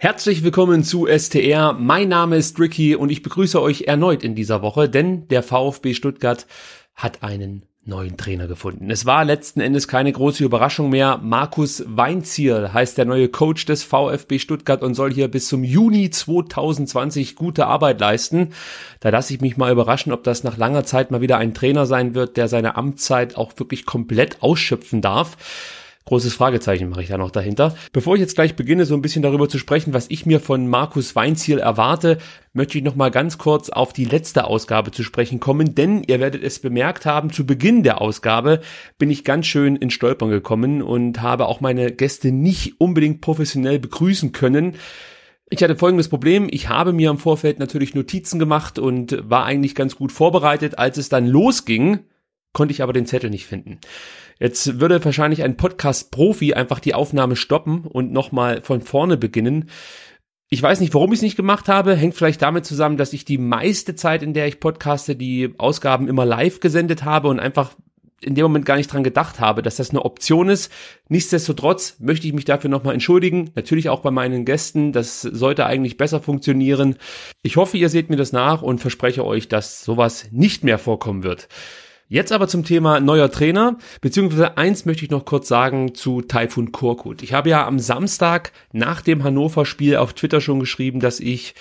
Herzlich willkommen zu STR. Mein Name ist Ricky und ich begrüße euch erneut in dieser Woche, denn der VfB Stuttgart hat einen neuen Trainer gefunden. Es war letzten Endes keine große Überraschung mehr. Markus Weinzierl heißt der neue Coach des VfB Stuttgart und soll hier bis zum Juni 2020 gute Arbeit leisten. Da lasse ich mich mal überraschen, ob das nach langer Zeit mal wieder ein Trainer sein wird, der seine Amtszeit auch wirklich komplett ausschöpfen darf. Großes Fragezeichen mache ich da noch dahinter. Bevor ich jetzt gleich beginne, so ein bisschen darüber zu sprechen, was ich mir von Markus Weinziel erwarte, möchte ich noch mal ganz kurz auf die letzte Ausgabe zu sprechen kommen, denn ihr werdet es bemerkt haben, zu Beginn der Ausgabe bin ich ganz schön in Stolpern gekommen und habe auch meine Gäste nicht unbedingt professionell begrüßen können. Ich hatte folgendes Problem. Ich habe mir im Vorfeld natürlich Notizen gemacht und war eigentlich ganz gut vorbereitet. Als es dann losging, konnte ich aber den Zettel nicht finden. Jetzt würde wahrscheinlich ein Podcast-Profi einfach die Aufnahme stoppen und nochmal von vorne beginnen. Ich weiß nicht, warum ich es nicht gemacht habe. Hängt vielleicht damit zusammen, dass ich die meiste Zeit, in der ich podcaste, die Ausgaben immer live gesendet habe und einfach in dem Moment gar nicht dran gedacht habe, dass das eine Option ist. Nichtsdestotrotz möchte ich mich dafür nochmal entschuldigen. Natürlich auch bei meinen Gästen. Das sollte eigentlich besser funktionieren. Ich hoffe, ihr seht mir das nach und verspreche euch, dass sowas nicht mehr vorkommen wird. Jetzt aber zum Thema neuer Trainer, beziehungsweise eins möchte ich noch kurz sagen zu Taifun Korkut. Ich habe ja am Samstag nach dem Hannover-Spiel auf Twitter schon geschrieben, dass ich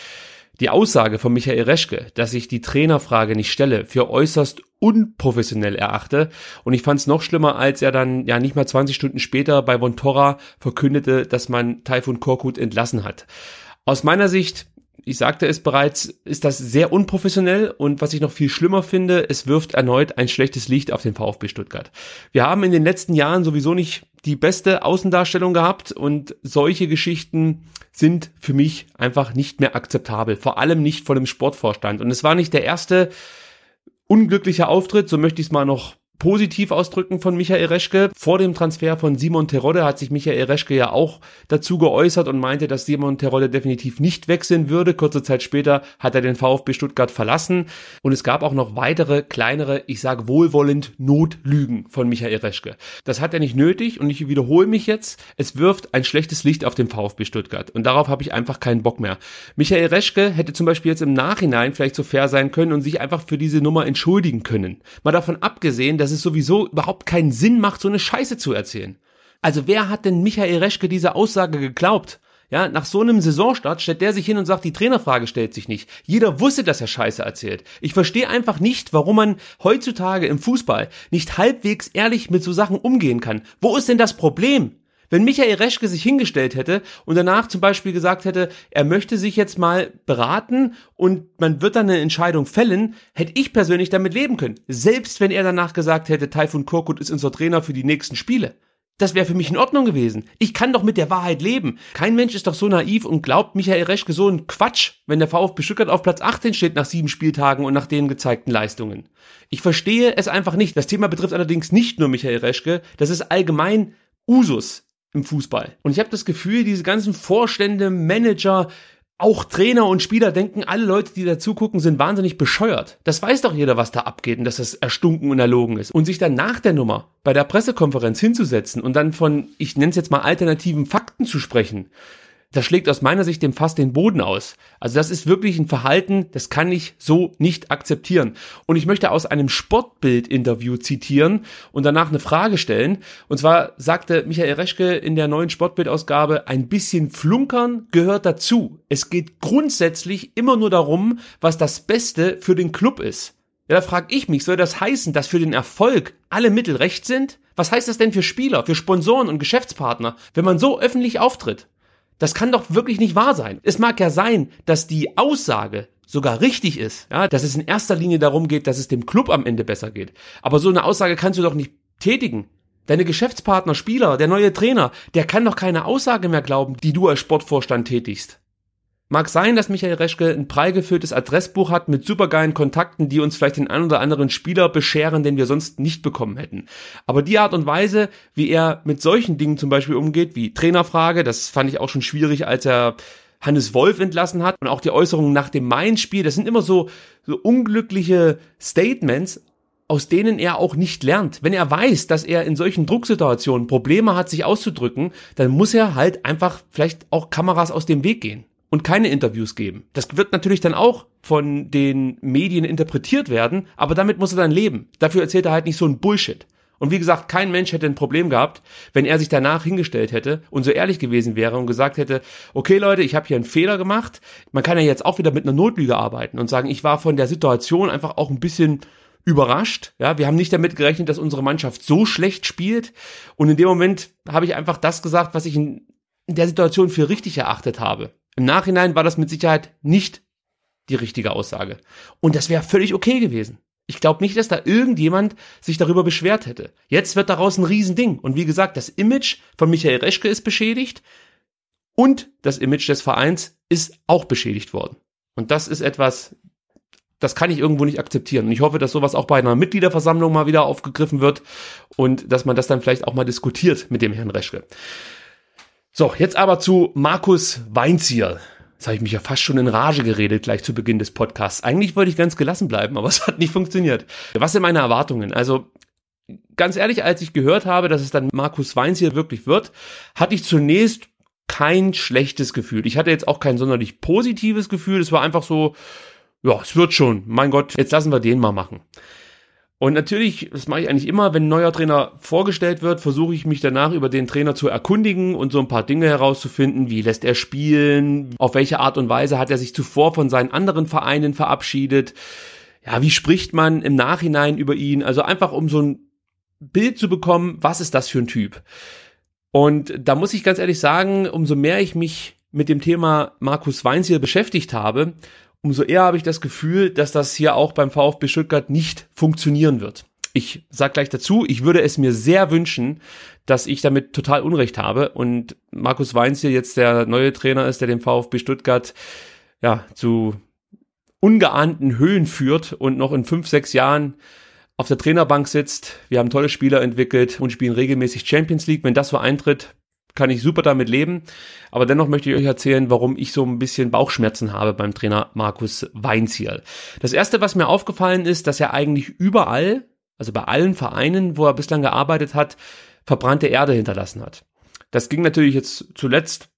die Aussage von Michael Reschke, dass ich die Trainerfrage nicht stelle, für äußerst unprofessionell erachte. Und ich fand es noch schlimmer, als er dann ja nicht mal 20 Stunden später bei Vontora verkündete, dass man Taifun Korkut entlassen hat. Aus meiner Sicht ich sagte es bereits, ist das sehr unprofessionell und was ich noch viel schlimmer finde, es wirft erneut ein schlechtes Licht auf den VfB Stuttgart. Wir haben in den letzten Jahren sowieso nicht die beste Außendarstellung gehabt und solche Geschichten sind für mich einfach nicht mehr akzeptabel, vor allem nicht vor dem Sportvorstand. Und es war nicht der erste unglückliche Auftritt, so möchte ich es mal noch positiv ausdrücken von Michael Reschke. Vor dem Transfer von Simon Terodde hat sich Michael Reschke ja auch dazu geäußert und meinte, dass Simon Terodde definitiv nicht wechseln würde. Kurze Zeit später hat er den VfB Stuttgart verlassen und es gab auch noch weitere kleinere, ich sage wohlwollend Notlügen von Michael Reschke. Das hat er nicht nötig und ich wiederhole mich jetzt. Es wirft ein schlechtes Licht auf den VfB Stuttgart und darauf habe ich einfach keinen Bock mehr. Michael Reschke hätte zum Beispiel jetzt im Nachhinein vielleicht so fair sein können und sich einfach für diese Nummer entschuldigen können. Mal davon abgesehen, dass dass es sowieso überhaupt keinen Sinn macht, so eine Scheiße zu erzählen. Also wer hat denn Michael Reschke diese Aussage geglaubt? Ja, nach so einem Saisonstart stellt der sich hin und sagt, die Trainerfrage stellt sich nicht. Jeder wusste, dass er Scheiße erzählt. Ich verstehe einfach nicht, warum man heutzutage im Fußball nicht halbwegs ehrlich mit so Sachen umgehen kann. Wo ist denn das Problem? Wenn Michael Reschke sich hingestellt hätte und danach zum Beispiel gesagt hätte, er möchte sich jetzt mal beraten und man wird dann eine Entscheidung fällen, hätte ich persönlich damit leben können. Selbst wenn er danach gesagt hätte, Taifun Korkut ist unser Trainer für die nächsten Spiele. Das wäre für mich in Ordnung gewesen. Ich kann doch mit der Wahrheit leben. Kein Mensch ist doch so naiv und glaubt Michael Reschke so ein Quatsch, wenn der VfB Stuttgart auf Platz 18 steht nach sieben Spieltagen und nach den gezeigten Leistungen. Ich verstehe es einfach nicht. Das Thema betrifft allerdings nicht nur Michael Reschke. Das ist allgemein Usus im Fußball. Und ich habe das Gefühl, diese ganzen Vorstände, Manager, auch Trainer und Spieler denken, alle Leute, die da zugucken, sind wahnsinnig bescheuert. Das weiß doch jeder, was da abgeht und dass das erstunken und erlogen ist. Und sich dann nach der Nummer bei der Pressekonferenz hinzusetzen und dann von, ich nenne es jetzt mal alternativen Fakten zu sprechen, das schlägt aus meiner Sicht dem Fass den Boden aus. Also das ist wirklich ein Verhalten, das kann ich so nicht akzeptieren. Und ich möchte aus einem Sportbild-Interview zitieren und danach eine Frage stellen. Und zwar sagte Michael Reschke in der neuen Sportbild-Ausgabe, ein bisschen Flunkern gehört dazu. Es geht grundsätzlich immer nur darum, was das Beste für den Club ist. Ja, da frage ich mich, soll das heißen, dass für den Erfolg alle Mittel recht sind? Was heißt das denn für Spieler, für Sponsoren und Geschäftspartner, wenn man so öffentlich auftritt? Das kann doch wirklich nicht wahr sein. Es mag ja sein, dass die Aussage sogar richtig ist, ja, dass es in erster Linie darum geht, dass es dem Club am Ende besser geht. Aber so eine Aussage kannst du doch nicht tätigen. Deine Geschäftspartner, Spieler, der neue Trainer, der kann doch keine Aussage mehr glauben, die du als Sportvorstand tätigst. Mag sein, dass Michael Reschke ein prall gefülltes Adressbuch hat mit supergeilen Kontakten, die uns vielleicht den ein oder anderen Spieler bescheren, den wir sonst nicht bekommen hätten. Aber die Art und Weise, wie er mit solchen Dingen zum Beispiel umgeht, wie Trainerfrage, das fand ich auch schon schwierig, als er Hannes Wolf entlassen hat und auch die Äußerungen nach dem Main-Spiel, das sind immer so, so unglückliche Statements, aus denen er auch nicht lernt. Wenn er weiß, dass er in solchen Drucksituationen Probleme hat, sich auszudrücken, dann muss er halt einfach vielleicht auch Kameras aus dem Weg gehen und keine Interviews geben. Das wird natürlich dann auch von den Medien interpretiert werden, aber damit muss er dann leben. Dafür erzählt er halt nicht so ein Bullshit. Und wie gesagt, kein Mensch hätte ein Problem gehabt, wenn er sich danach hingestellt hätte und so ehrlich gewesen wäre und gesagt hätte, okay Leute, ich habe hier einen Fehler gemacht. Man kann ja jetzt auch wieder mit einer Notlüge arbeiten und sagen, ich war von der Situation einfach auch ein bisschen überrascht. Ja, wir haben nicht damit gerechnet, dass unsere Mannschaft so schlecht spielt. Und in dem Moment habe ich einfach das gesagt, was ich in, in der Situation für richtig erachtet habe. Im Nachhinein war das mit Sicherheit nicht die richtige Aussage. Und das wäre völlig okay gewesen. Ich glaube nicht, dass da irgendjemand sich darüber beschwert hätte. Jetzt wird daraus ein Riesending. Und wie gesagt, das Image von Michael Reschke ist beschädigt und das Image des Vereins ist auch beschädigt worden. Und das ist etwas, das kann ich irgendwo nicht akzeptieren. Und ich hoffe, dass sowas auch bei einer Mitgliederversammlung mal wieder aufgegriffen wird und dass man das dann vielleicht auch mal diskutiert mit dem Herrn Reschke. So, jetzt aber zu Markus Weinzierl. Jetzt habe ich mich ja fast schon in Rage geredet gleich zu Beginn des Podcasts. Eigentlich wollte ich ganz gelassen bleiben, aber es hat nicht funktioniert. Was sind meine Erwartungen? Also ganz ehrlich, als ich gehört habe, dass es dann Markus Weinzierl wirklich wird, hatte ich zunächst kein schlechtes Gefühl. Ich hatte jetzt auch kein sonderlich positives Gefühl. Es war einfach so, ja, es wird schon. Mein Gott, jetzt lassen wir den mal machen. Und natürlich, das mache ich eigentlich immer, wenn ein neuer Trainer vorgestellt wird, versuche ich mich danach über den Trainer zu erkundigen und so ein paar Dinge herauszufinden, wie lässt er spielen, auf welche Art und Weise hat er sich zuvor von seinen anderen Vereinen verabschiedet, ja, wie spricht man im Nachhinein über ihn, also einfach um so ein Bild zu bekommen, was ist das für ein Typ. Und da muss ich ganz ehrlich sagen, umso mehr ich mich mit dem Thema Markus Weinz hier beschäftigt habe, umso eher habe ich das Gefühl, dass das hier auch beim VfB Stuttgart nicht funktionieren wird. Ich sag gleich dazu, ich würde es mir sehr wünschen, dass ich damit total Unrecht habe und Markus Weinz hier jetzt der neue Trainer ist, der den VfB Stuttgart ja zu ungeahnten Höhen führt und noch in fünf, sechs Jahren auf der Trainerbank sitzt. Wir haben tolle Spieler entwickelt und spielen regelmäßig Champions League. Wenn das so eintritt, kann ich super damit leben. Aber dennoch möchte ich euch erzählen, warum ich so ein bisschen Bauchschmerzen habe beim Trainer Markus Weinziel. Das erste, was mir aufgefallen ist, dass er eigentlich überall, also bei allen Vereinen, wo er bislang gearbeitet hat, verbrannte Erde hinterlassen hat. Das ging natürlich jetzt zuletzt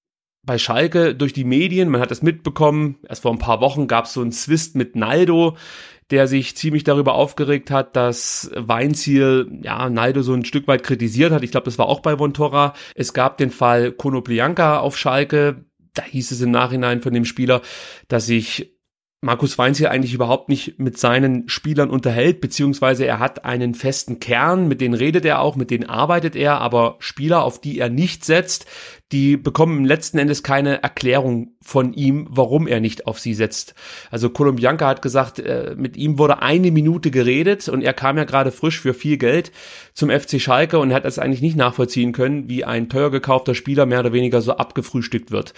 bei Schalke durch die Medien, man hat das mitbekommen, erst vor ein paar Wochen gab es so einen Zwist mit Naldo, der sich ziemlich darüber aufgeregt hat, dass Weinziel, ja, Naldo so ein Stück weit kritisiert hat. Ich glaube, das war auch bei Vontora. Es gab den Fall Konoplianka auf Schalke. Da hieß es im Nachhinein von dem Spieler, dass sich Markus Weinz hier eigentlich überhaupt nicht mit seinen Spielern unterhält, beziehungsweise er hat einen festen Kern, mit denen redet er auch, mit denen arbeitet er, aber Spieler, auf die er nicht setzt, die bekommen letzten Endes keine Erklärung von ihm, warum er nicht auf sie setzt. Also Colombianca hat gesagt, äh, mit ihm wurde eine Minute geredet und er kam ja gerade frisch für viel Geld zum FC Schalke und hat es eigentlich nicht nachvollziehen können, wie ein teuer gekaufter Spieler mehr oder weniger so abgefrühstückt wird.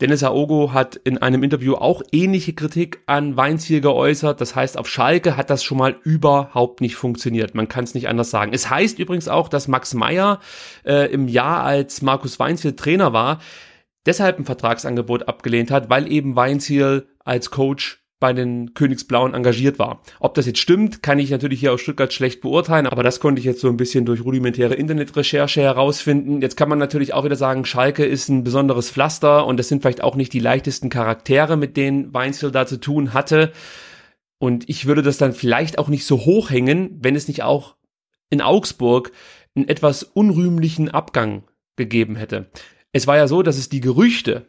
Dennis Aogo hat in einem Interview auch ähnliche Kritik an Weinziel geäußert. Das heißt, auf Schalke hat das schon mal überhaupt nicht funktioniert. Man kann es nicht anders sagen. Es heißt übrigens auch, dass Max Meyer äh, im Jahr, als Markus Weinziel Trainer war, deshalb ein Vertragsangebot abgelehnt hat, weil eben Weinziel als Coach bei den Königsblauen engagiert war. Ob das jetzt stimmt, kann ich natürlich hier aus Stuttgart schlecht beurteilen, aber das konnte ich jetzt so ein bisschen durch rudimentäre Internetrecherche herausfinden. Jetzt kann man natürlich auch wieder sagen, Schalke ist ein besonderes Pflaster und das sind vielleicht auch nicht die leichtesten Charaktere, mit denen Weinzel da zu tun hatte. Und ich würde das dann vielleicht auch nicht so hoch hängen, wenn es nicht auch in Augsburg einen etwas unrühmlichen Abgang gegeben hätte. Es war ja so, dass es die Gerüchte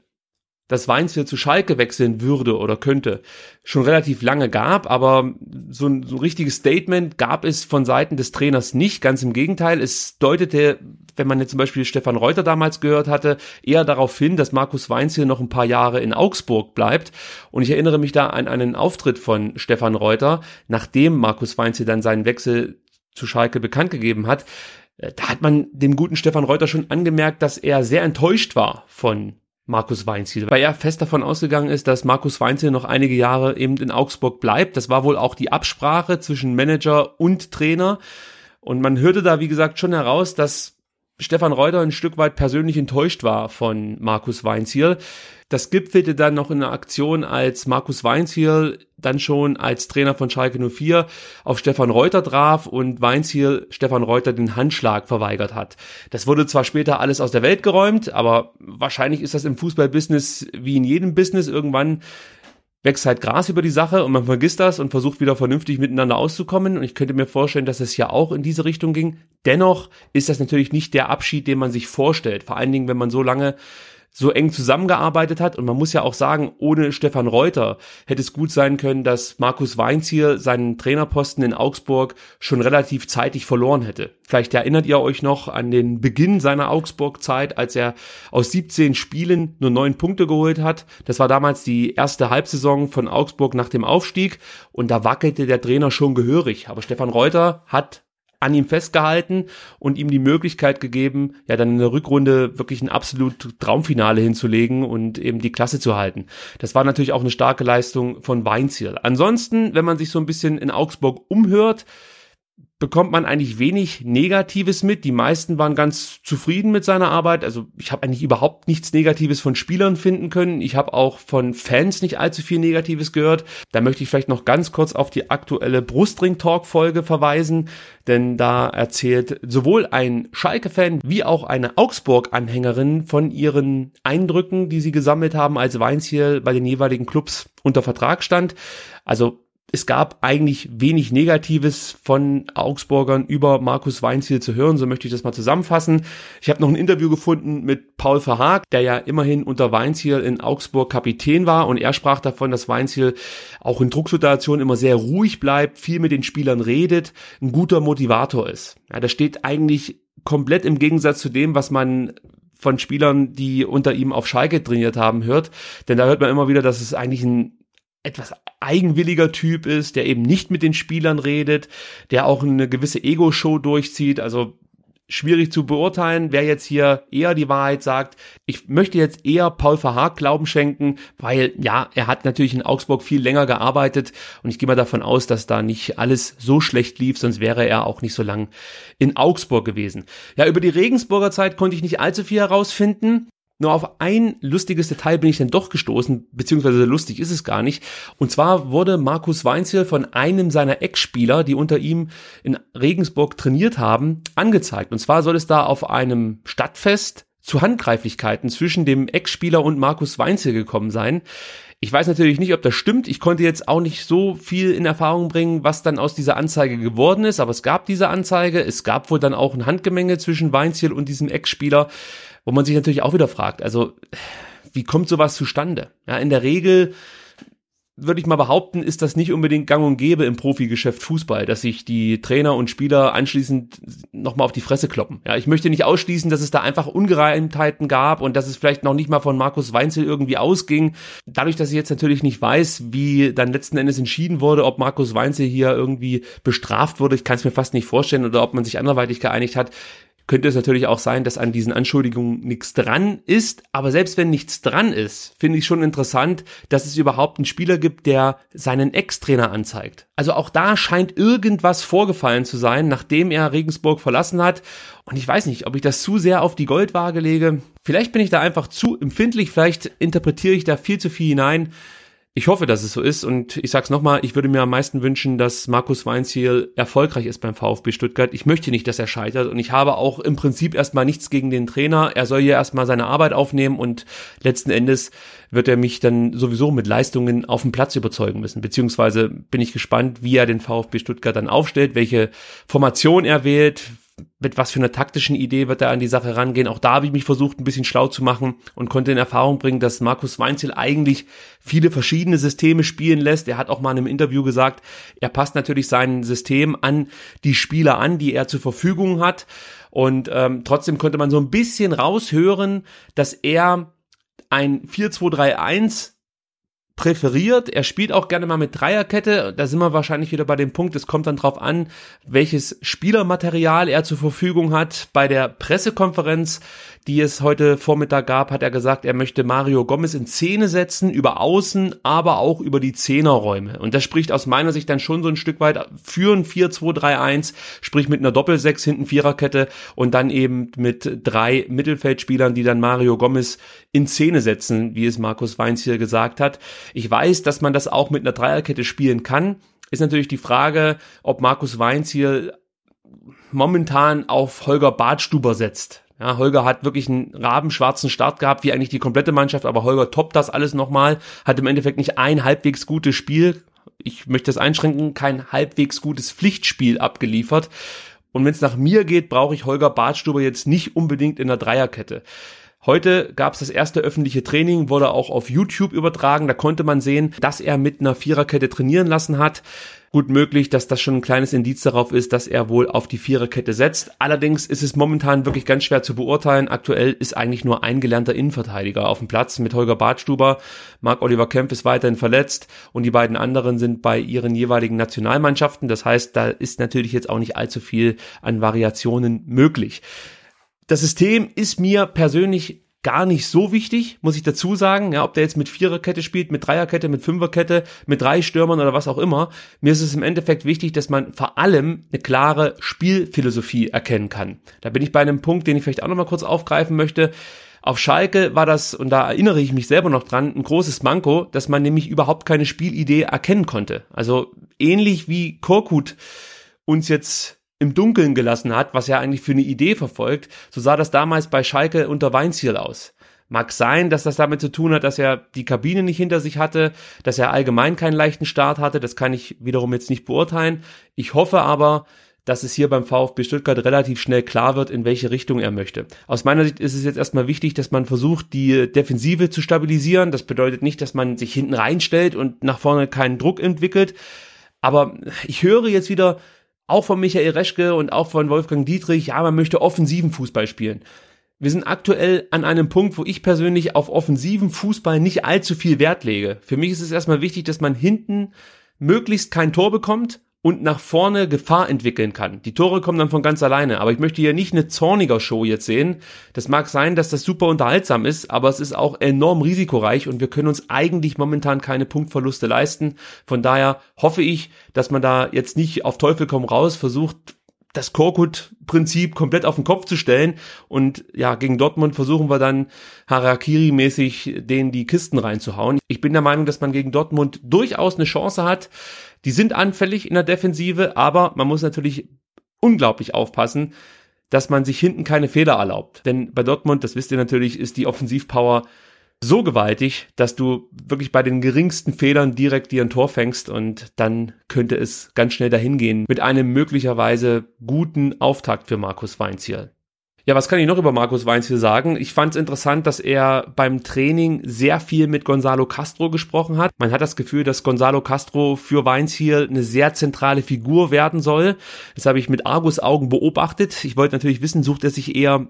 dass Weinziel zu Schalke wechseln würde oder könnte, schon relativ lange gab, aber so ein, so ein richtiges Statement gab es von Seiten des Trainers nicht. Ganz im Gegenteil, es deutete, wenn man jetzt zum Beispiel Stefan Reuter damals gehört hatte, eher darauf hin, dass Markus Weinziel noch ein paar Jahre in Augsburg bleibt. Und ich erinnere mich da an einen Auftritt von Stefan Reuter, nachdem Markus Weinziel dann seinen Wechsel zu Schalke bekannt gegeben hat. Äh, da hat man dem guten Stefan Reuter schon angemerkt, dass er sehr enttäuscht war von Markus Weinziel, weil er fest davon ausgegangen ist, dass Markus Weinziel noch einige Jahre eben in Augsburg bleibt. Das war wohl auch die Absprache zwischen Manager und Trainer. Und man hörte da, wie gesagt, schon heraus, dass Stefan Reuter ein Stück weit persönlich enttäuscht war von Markus Weinziel. Das gipfelte dann noch in einer Aktion, als Markus Weinziel dann schon als Trainer von Schalke 04 auf Stefan Reuter traf und Weinziel Stefan Reuter den Handschlag verweigert hat. Das wurde zwar später alles aus der Welt geräumt, aber wahrscheinlich ist das im Fußballbusiness wie in jedem Business irgendwann wächst halt Gras über die Sache und man vergisst das und versucht wieder vernünftig miteinander auszukommen. Und ich könnte mir vorstellen, dass es ja auch in diese Richtung ging. Dennoch ist das natürlich nicht der Abschied, den man sich vorstellt. Vor allen Dingen, wenn man so lange so eng zusammengearbeitet hat. Und man muss ja auch sagen, ohne Stefan Reuter hätte es gut sein können, dass Markus Weinziel seinen Trainerposten in Augsburg schon relativ zeitig verloren hätte. Vielleicht erinnert ihr euch noch an den Beginn seiner Augsburg-Zeit, als er aus 17 Spielen nur neun Punkte geholt hat. Das war damals die erste Halbsaison von Augsburg nach dem Aufstieg und da wackelte der Trainer schon gehörig. Aber Stefan Reuter hat an ihm festgehalten und ihm die Möglichkeit gegeben, ja dann in der Rückrunde wirklich ein absolut Traumfinale hinzulegen und eben die Klasse zu halten. Das war natürlich auch eine starke Leistung von Weinziel. Ansonsten, wenn man sich so ein bisschen in Augsburg umhört, bekommt man eigentlich wenig Negatives mit. Die meisten waren ganz zufrieden mit seiner Arbeit. Also ich habe eigentlich überhaupt nichts Negatives von Spielern finden können. Ich habe auch von Fans nicht allzu viel Negatives gehört. Da möchte ich vielleicht noch ganz kurz auf die aktuelle Brustring-Talk-Folge verweisen, denn da erzählt sowohl ein Schalke-Fan wie auch eine Augsburg-Anhängerin von ihren Eindrücken, die sie gesammelt haben, als Weinziel bei den jeweiligen Clubs unter Vertrag stand. Also es gab eigentlich wenig Negatives von Augsburgern über Markus Weinziel zu hören, so möchte ich das mal zusammenfassen. Ich habe noch ein Interview gefunden mit Paul Verhaag, der ja immerhin unter Weinziel in Augsburg Kapitän war und er sprach davon, dass Weinziel auch in Drucksituationen immer sehr ruhig bleibt, viel mit den Spielern redet, ein guter Motivator ist. Ja, das steht eigentlich komplett im Gegensatz zu dem, was man von Spielern, die unter ihm auf Schalke trainiert haben, hört. Denn da hört man immer wieder, dass es eigentlich ein etwas eigenwilliger Typ ist, der eben nicht mit den Spielern redet, der auch eine gewisse Ego-Show durchzieht. Also schwierig zu beurteilen, wer jetzt hier eher die Wahrheit sagt. Ich möchte jetzt eher Paul Verhaag Glauben schenken, weil ja, er hat natürlich in Augsburg viel länger gearbeitet und ich gehe mal davon aus, dass da nicht alles so schlecht lief, sonst wäre er auch nicht so lang in Augsburg gewesen. Ja, über die Regensburger Zeit konnte ich nicht allzu viel herausfinden. Nur auf ein lustiges Detail bin ich dann doch gestoßen, beziehungsweise lustig ist es gar nicht. Und zwar wurde Markus Weinzel von einem seiner Ex-Spieler, die unter ihm in Regensburg trainiert haben, angezeigt. Und zwar soll es da auf einem Stadtfest zu Handgreiflichkeiten zwischen dem Ex-Spieler und Markus Weinzel gekommen sein. Ich weiß natürlich nicht, ob das stimmt. Ich konnte jetzt auch nicht so viel in Erfahrung bringen, was dann aus dieser Anzeige geworden ist, aber es gab diese Anzeige. Es gab wohl dann auch ein Handgemenge zwischen Weinziel und diesem Ex-Spieler wo man sich natürlich auch wieder fragt, also wie kommt sowas zustande? Ja, in der Regel würde ich mal behaupten, ist das nicht unbedingt gang und gäbe im Profigeschäft Fußball, dass sich die Trainer und Spieler anschließend nochmal auf die Fresse kloppen. Ja, ich möchte nicht ausschließen, dass es da einfach Ungereimtheiten gab und dass es vielleicht noch nicht mal von Markus Weinzel irgendwie ausging. Dadurch, dass ich jetzt natürlich nicht weiß, wie dann letzten Endes entschieden wurde, ob Markus Weinzel hier irgendwie bestraft wurde, ich kann es mir fast nicht vorstellen, oder ob man sich anderweitig geeinigt hat, könnte es natürlich auch sein, dass an diesen Anschuldigungen nichts dran ist. Aber selbst wenn nichts dran ist, finde ich schon interessant, dass es überhaupt einen Spieler gibt, der seinen Ex-Trainer anzeigt. Also auch da scheint irgendwas vorgefallen zu sein, nachdem er Regensburg verlassen hat. Und ich weiß nicht, ob ich das zu sehr auf die Goldwaage lege. Vielleicht bin ich da einfach zu empfindlich, vielleicht interpretiere ich da viel zu viel hinein. Ich hoffe, dass es so ist und ich sag's nochmal, ich würde mir am meisten wünschen, dass Markus Weinziel erfolgreich ist beim VfB Stuttgart. Ich möchte nicht, dass er scheitert und ich habe auch im Prinzip erstmal nichts gegen den Trainer. Er soll hier erstmal seine Arbeit aufnehmen und letzten Endes wird er mich dann sowieso mit Leistungen auf dem Platz überzeugen müssen. Beziehungsweise bin ich gespannt, wie er den VfB Stuttgart dann aufstellt, welche Formation er wählt, mit was für einer taktischen Idee wird er an die Sache rangehen. Auch da habe ich mich versucht, ein bisschen schlau zu machen und konnte in Erfahrung bringen, dass Markus Weinzel eigentlich viele verschiedene Systeme spielen lässt. Er hat auch mal in einem Interview gesagt, er passt natürlich sein System an die Spieler an, die er zur Verfügung hat. Und ähm, trotzdem konnte man so ein bisschen raushören, dass er ein 4-2-3-1 präferiert. Er spielt auch gerne mal mit Dreierkette. Da sind wir wahrscheinlich wieder bei dem Punkt, es kommt dann drauf an, welches Spielermaterial er zur Verfügung hat. Bei der Pressekonferenz, die es heute Vormittag gab, hat er gesagt, er möchte Mario Gomez in Szene setzen, über Außen, aber auch über die Zehnerräume. Und das spricht aus meiner Sicht dann schon so ein Stück weit für ein 4-2-3-1, sprich mit einer Doppel-6 hinten Viererkette und dann eben mit drei Mittelfeldspielern, die dann Mario Gomez in Szene setzen, wie es Markus Weinz hier gesagt hat. Ich weiß, dass man das auch mit einer Dreierkette spielen kann. Ist natürlich die Frage, ob Markus Weinz hier momentan auf Holger Badstuber setzt. Ja, Holger hat wirklich einen rabenschwarzen Start gehabt, wie eigentlich die komplette Mannschaft, aber Holger toppt das alles nochmal, hat im Endeffekt nicht ein halbwegs gutes Spiel, ich möchte das einschränken, kein halbwegs gutes Pflichtspiel abgeliefert. Und wenn es nach mir geht, brauche ich Holger Badstuber jetzt nicht unbedingt in der Dreierkette. Heute gab es das erste öffentliche Training, wurde auch auf YouTube übertragen. Da konnte man sehen, dass er mit einer Viererkette trainieren lassen hat. Gut möglich, dass das schon ein kleines Indiz darauf ist, dass er wohl auf die Viererkette setzt. Allerdings ist es momentan wirklich ganz schwer zu beurteilen. Aktuell ist eigentlich nur ein gelernter Innenverteidiger auf dem Platz mit Holger Badstuber. Marc Oliver Kempf ist weiterhin verletzt und die beiden anderen sind bei ihren jeweiligen Nationalmannschaften. Das heißt, da ist natürlich jetzt auch nicht allzu viel an Variationen möglich. Das System ist mir persönlich gar nicht so wichtig, muss ich dazu sagen. Ja, ob der jetzt mit Viererkette spielt, mit Dreierkette, mit Fünferkette, mit drei Stürmern oder was auch immer. Mir ist es im Endeffekt wichtig, dass man vor allem eine klare Spielphilosophie erkennen kann. Da bin ich bei einem Punkt, den ich vielleicht auch nochmal kurz aufgreifen möchte. Auf Schalke war das, und da erinnere ich mich selber noch dran, ein großes Manko, dass man nämlich überhaupt keine Spielidee erkennen konnte. Also ähnlich wie Korkut uns jetzt im Dunkeln gelassen hat, was er eigentlich für eine Idee verfolgt, so sah das damals bei Schalke unter Weinziel aus. Mag sein, dass das damit zu tun hat, dass er die Kabine nicht hinter sich hatte, dass er allgemein keinen leichten Start hatte, das kann ich wiederum jetzt nicht beurteilen. Ich hoffe aber, dass es hier beim VfB Stuttgart relativ schnell klar wird, in welche Richtung er möchte. Aus meiner Sicht ist es jetzt erstmal wichtig, dass man versucht, die Defensive zu stabilisieren. Das bedeutet nicht, dass man sich hinten reinstellt und nach vorne keinen Druck entwickelt. Aber ich höre jetzt wieder, auch von Michael Reschke und auch von Wolfgang Dietrich, ja, man möchte offensiven Fußball spielen. Wir sind aktuell an einem Punkt, wo ich persönlich auf offensiven Fußball nicht allzu viel Wert lege. Für mich ist es erstmal wichtig, dass man hinten möglichst kein Tor bekommt und nach vorne Gefahr entwickeln kann. Die Tore kommen dann von ganz alleine, aber ich möchte hier nicht eine zorniger Show jetzt sehen. Das mag sein, dass das super unterhaltsam ist, aber es ist auch enorm risikoreich und wir können uns eigentlich momentan keine Punktverluste leisten. Von daher hoffe ich, dass man da jetzt nicht auf Teufel komm raus versucht, das Korkut-Prinzip komplett auf den Kopf zu stellen. Und ja, gegen Dortmund versuchen wir dann Harakiri-mäßig denen die Kisten reinzuhauen. Ich bin der Meinung, dass man gegen Dortmund durchaus eine Chance hat. Die sind anfällig in der Defensive, aber man muss natürlich unglaublich aufpassen, dass man sich hinten keine Fehler erlaubt. Denn bei Dortmund, das wisst ihr natürlich, ist die Offensivpower so gewaltig, dass du wirklich bei den geringsten Fehlern direkt dir ein Tor fängst und dann könnte es ganz schnell dahin gehen mit einem möglicherweise guten Auftakt für Markus Weinz hier. Ja, was kann ich noch über Markus Weinz sagen? Ich fand es interessant, dass er beim Training sehr viel mit Gonzalo Castro gesprochen hat. Man hat das Gefühl, dass Gonzalo Castro für Weinz eine sehr zentrale Figur werden soll. Das habe ich mit Argus Augen beobachtet. Ich wollte natürlich wissen, sucht er sich eher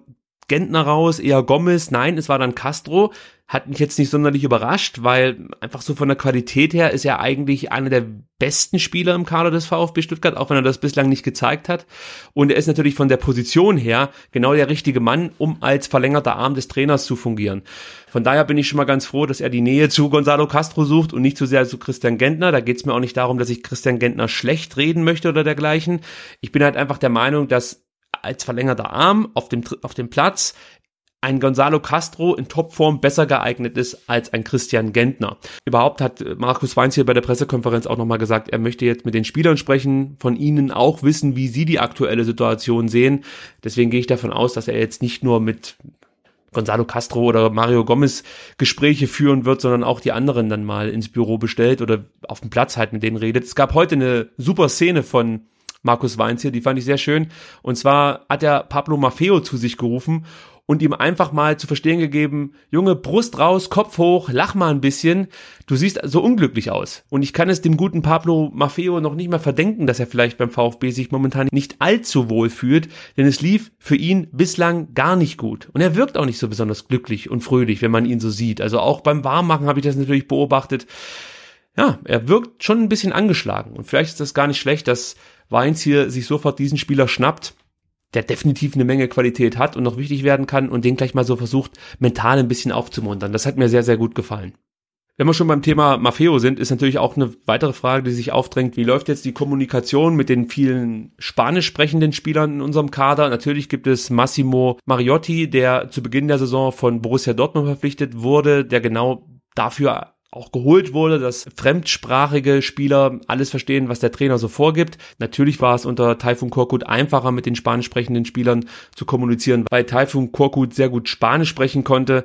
Gentner raus, eher Gomez. Nein, es war dann Castro. Hat mich jetzt nicht sonderlich überrascht, weil einfach so von der Qualität her ist er eigentlich einer der besten Spieler im Kader des VfB Stuttgart, auch wenn er das bislang nicht gezeigt hat. Und er ist natürlich von der Position her genau der richtige Mann, um als verlängerter Arm des Trainers zu fungieren. Von daher bin ich schon mal ganz froh, dass er die Nähe zu Gonzalo Castro sucht und nicht zu sehr zu Christian Gentner. Da geht es mir auch nicht darum, dass ich Christian Gentner schlecht reden möchte oder dergleichen. Ich bin halt einfach der Meinung, dass als verlängerter Arm auf dem, auf dem Platz ein Gonzalo Castro in Topform besser geeignet ist als ein Christian Gentner. Überhaupt hat Markus Weinz hier bei der Pressekonferenz auch nochmal gesagt, er möchte jetzt mit den Spielern sprechen, von ihnen auch wissen, wie sie die aktuelle Situation sehen. Deswegen gehe ich davon aus, dass er jetzt nicht nur mit Gonzalo Castro oder Mario Gomez Gespräche führen wird, sondern auch die anderen dann mal ins Büro bestellt oder auf dem Platz halt mit denen redet. Es gab heute eine super Szene von Markus Weinz hier, die fand ich sehr schön. Und zwar hat er Pablo Maffeo zu sich gerufen und ihm einfach mal zu verstehen gegeben, Junge, Brust raus, Kopf hoch, lach mal ein bisschen. Du siehst so unglücklich aus. Und ich kann es dem guten Pablo Maffeo noch nicht mal verdenken, dass er vielleicht beim VfB sich momentan nicht allzu wohl fühlt, denn es lief für ihn bislang gar nicht gut. Und er wirkt auch nicht so besonders glücklich und fröhlich, wenn man ihn so sieht. Also auch beim Warmmachen habe ich das natürlich beobachtet. Ja, er wirkt schon ein bisschen angeschlagen. Und vielleicht ist das gar nicht schlecht, dass Weins hier sich sofort diesen Spieler schnappt der definitiv eine Menge Qualität hat und noch wichtig werden kann und den gleich mal so versucht, mental ein bisschen aufzumuntern. Das hat mir sehr, sehr gut gefallen. Wenn wir schon beim Thema Maffeo sind, ist natürlich auch eine weitere Frage, die sich aufdrängt. Wie läuft jetzt die Kommunikation mit den vielen spanisch sprechenden Spielern in unserem Kader? Natürlich gibt es Massimo Mariotti, der zu Beginn der Saison von Borussia Dortmund verpflichtet wurde, der genau dafür auch geholt wurde, dass fremdsprachige Spieler alles verstehen, was der Trainer so vorgibt. Natürlich war es unter Taifun Korkut einfacher, mit den spanisch sprechenden Spielern zu kommunizieren, weil Taifun Korkut sehr gut Spanisch sprechen konnte.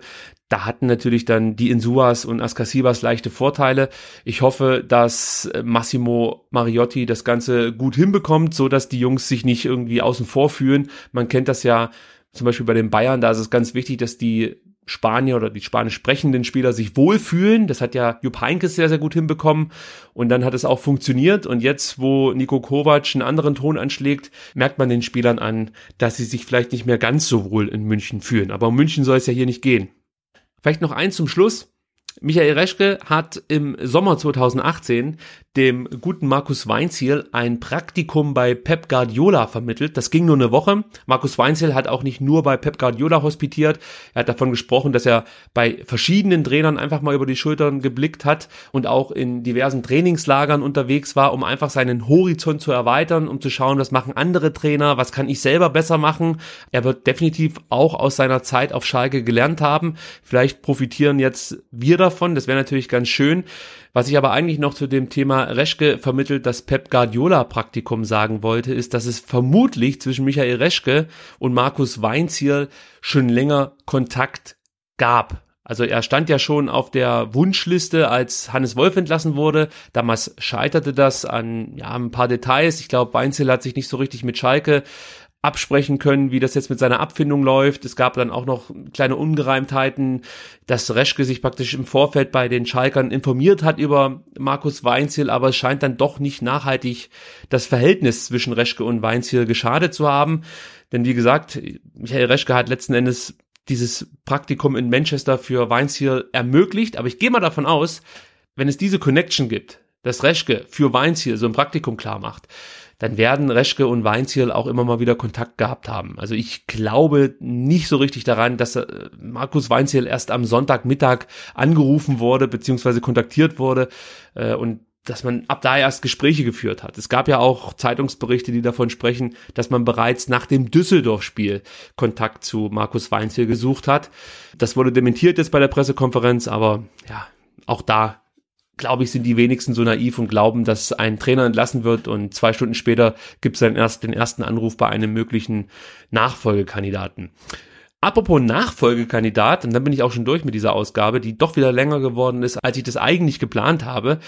Da hatten natürlich dann die Insuas und Ascasibas leichte Vorteile. Ich hoffe, dass Massimo Mariotti das Ganze gut hinbekommt, so dass die Jungs sich nicht irgendwie außen vor fühlen. Man kennt das ja zum Beispiel bei den Bayern, da ist es ganz wichtig, dass die Spanier oder die spanisch sprechenden Spieler sich wohlfühlen. Das hat ja Jupp Heynckes sehr, sehr gut hinbekommen. Und dann hat es auch funktioniert. Und jetzt, wo Nico Kovac einen anderen Ton anschlägt, merkt man den Spielern an, dass sie sich vielleicht nicht mehr ganz so wohl in München fühlen. Aber um München soll es ja hier nicht gehen. Vielleicht noch eins zum Schluss. Michael Reschke hat im Sommer 2018 dem guten Markus Weinziel ein Praktikum bei Pep Guardiola vermittelt. Das ging nur eine Woche. Markus Weinziel hat auch nicht nur bei Pep Guardiola hospitiert. Er hat davon gesprochen, dass er bei verschiedenen Trainern einfach mal über die Schultern geblickt hat und auch in diversen Trainingslagern unterwegs war, um einfach seinen Horizont zu erweitern, um zu schauen, was machen andere Trainer, was kann ich selber besser machen. Er wird definitiv auch aus seiner Zeit auf Schalke gelernt haben. Vielleicht profitieren jetzt wir davon. Das wäre natürlich ganz schön. Was ich aber eigentlich noch zu dem Thema Reschke vermittelt das Pep Guardiola Praktikum sagen wollte, ist, dass es vermutlich zwischen Michael Reschke und Markus Weinziel schon länger Kontakt gab. Also er stand ja schon auf der Wunschliste, als Hannes Wolf entlassen wurde. Damals scheiterte das an ja, ein paar Details. Ich glaube, Weinzel hat sich nicht so richtig mit Schalke absprechen können, wie das jetzt mit seiner Abfindung läuft. Es gab dann auch noch kleine Ungereimtheiten, dass Reschke sich praktisch im Vorfeld bei den Schalkern informiert hat über Markus Weinziel, aber es scheint dann doch nicht nachhaltig das Verhältnis zwischen Reschke und Weinziel geschadet zu haben. Denn wie gesagt, Michael Reschke hat letzten Endes dieses Praktikum in Manchester für Weinziel ermöglicht, aber ich gehe mal davon aus, wenn es diese Connection gibt, dass Reschke für Weinziel so ein Praktikum klar macht, dann werden Reschke und Weinziel auch immer mal wieder Kontakt gehabt haben. Also ich glaube nicht so richtig daran, dass äh, Markus Weinziel erst am Sonntagmittag angerufen wurde, beziehungsweise kontaktiert wurde äh, und dass man ab da erst Gespräche geführt hat. Es gab ja auch Zeitungsberichte, die davon sprechen, dass man bereits nach dem Düsseldorf-Spiel Kontakt zu Markus Weinziel gesucht hat. Das wurde dementiert jetzt bei der Pressekonferenz, aber ja, auch da glaube ich, sind die wenigsten so naiv und glauben, dass ein Trainer entlassen wird und zwei Stunden später gibt es dann erst den ersten Anruf bei einem möglichen Nachfolgekandidaten. Apropos Nachfolgekandidat, und dann bin ich auch schon durch mit dieser Ausgabe, die doch wieder länger geworden ist, als ich das eigentlich geplant habe.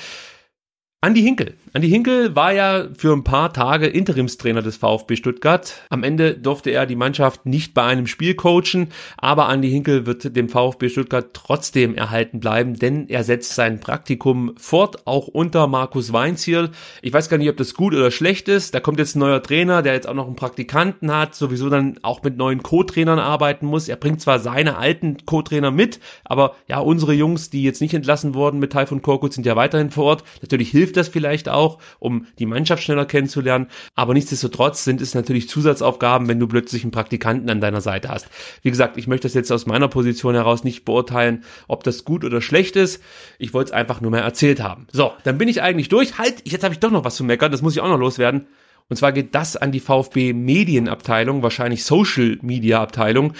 Andi Hinkel. Andi Hinkel war ja für ein paar Tage Interimstrainer des VfB Stuttgart. Am Ende durfte er die Mannschaft nicht bei einem Spiel coachen, aber Andi Hinkel wird dem VfB Stuttgart trotzdem erhalten bleiben, denn er setzt sein Praktikum fort, auch unter Markus Weinziel. Ich weiß gar nicht, ob das gut oder schlecht ist. Da kommt jetzt ein neuer Trainer, der jetzt auch noch einen Praktikanten hat, sowieso dann auch mit neuen Co-Trainern arbeiten muss. Er bringt zwar seine alten Co-Trainer mit, aber ja, unsere Jungs, die jetzt nicht entlassen wurden mit Taifun Korkut, sind ja weiterhin vor Ort. Natürlich hilft das vielleicht auch, um die Mannschaft schneller kennenzulernen. Aber nichtsdestotrotz sind es natürlich Zusatzaufgaben, wenn du plötzlich einen Praktikanten an deiner Seite hast. Wie gesagt, ich möchte das jetzt aus meiner Position heraus nicht beurteilen, ob das gut oder schlecht ist. Ich wollte es einfach nur mal erzählt haben. So, dann bin ich eigentlich durch. Halt, jetzt habe ich doch noch was zu meckern. Das muss ich auch noch loswerden. Und zwar geht das an die VfB Medienabteilung, wahrscheinlich Social Media Abteilung.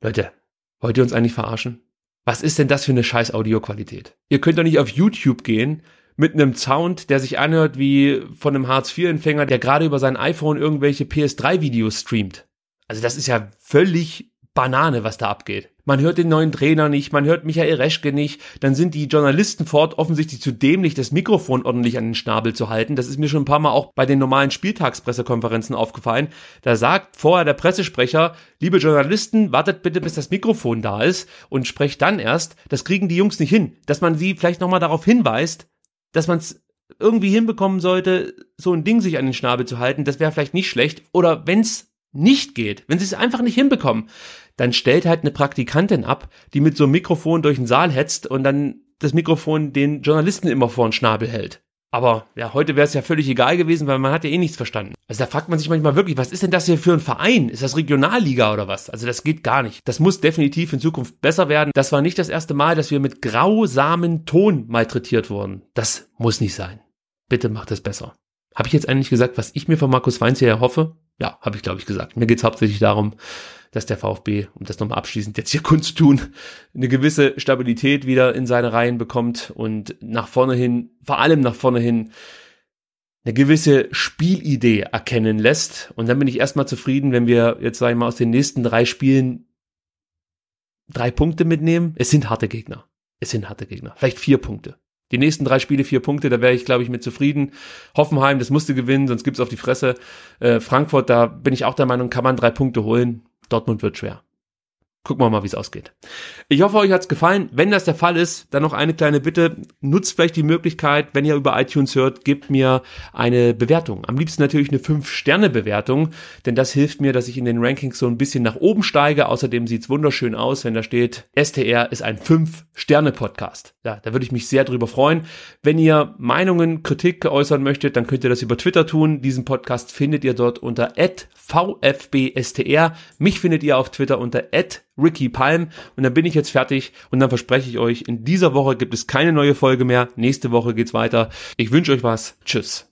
Leute, wollt ihr uns eigentlich verarschen? Was ist denn das für eine scheiß Audioqualität? Ihr könnt doch nicht auf YouTube gehen mit einem Sound, der sich anhört wie von einem Hartz-IV-Empfänger, der gerade über sein iPhone irgendwelche PS3-Videos streamt. Also das ist ja völlig Banane, was da abgeht. Man hört den neuen Trainer nicht, man hört Michael Reschke nicht, dann sind die Journalisten fort offensichtlich zu dämlich, das Mikrofon ordentlich an den Schnabel zu halten. Das ist mir schon ein paar Mal auch bei den normalen Spieltagspressekonferenzen aufgefallen. Da sagt vorher der Pressesprecher, liebe Journalisten, wartet bitte, bis das Mikrofon da ist und sprecht dann erst. Das kriegen die Jungs nicht hin. Dass man sie vielleicht nochmal darauf hinweist, dass man es irgendwie hinbekommen sollte, so ein Ding sich an den Schnabel zu halten, das wäre vielleicht nicht schlecht. Oder wenn's nicht geht, wenn sie es einfach nicht hinbekommen, dann stellt halt eine Praktikantin ab, die mit so einem Mikrofon durch den Saal hetzt und dann das Mikrofon den Journalisten immer vor den Schnabel hält. Aber ja, heute wäre es ja völlig egal gewesen, weil man hat ja eh nichts verstanden. Also da fragt man sich manchmal wirklich, was ist denn das hier für ein Verein? Ist das Regionalliga oder was? Also das geht gar nicht. Das muss definitiv in Zukunft besser werden. Das war nicht das erste Mal, dass wir mit grausamen Ton malträtiert wurden. Das muss nicht sein. Bitte macht es besser. Habe ich jetzt eigentlich gesagt, was ich mir von Markus Weinz hier erhoffe? Ja, habe ich glaube ich gesagt. Mir geht es hauptsächlich darum, dass der VfB, um das nochmal abschließend jetzt hier Kunst tun, eine gewisse Stabilität wieder in seine Reihen bekommt und nach vorne hin, vor allem nach vorne hin, eine gewisse Spielidee erkennen lässt. Und dann bin ich erstmal zufrieden, wenn wir jetzt, sage ich mal, aus den nächsten drei Spielen drei Punkte mitnehmen. Es sind harte Gegner. Es sind harte Gegner. Vielleicht vier Punkte. Die nächsten drei Spiele vier Punkte, da wäre ich, glaube ich, mit zufrieden. Hoffenheim, das musste gewinnen, sonst gibt's auf die Fresse. Äh, Frankfurt, da bin ich auch der Meinung, kann man drei Punkte holen. Dortmund wird schwer. Gucken wir mal, wie es ausgeht. Ich hoffe, euch hat's gefallen. Wenn das der Fall ist, dann noch eine kleine Bitte. Nutzt vielleicht die Möglichkeit, wenn ihr über iTunes hört, gebt mir eine Bewertung. Am liebsten natürlich eine 5-Sterne-Bewertung, denn das hilft mir, dass ich in den Rankings so ein bisschen nach oben steige. Außerdem sieht's wunderschön aus, wenn da steht, STR ist ein 5-Sterne-Podcast. Ja, da würde ich mich sehr drüber freuen. Wenn ihr Meinungen, Kritik äußern möchtet, dann könnt ihr das über Twitter tun. Diesen Podcast findet ihr dort unter VfBSTR. Mich findet ihr auf Twitter unter Ricky Palm. Und dann bin ich jetzt fertig und dann verspreche ich euch, in dieser Woche gibt es keine neue Folge mehr. Nächste Woche geht's weiter. Ich wünsche euch was. Tschüss.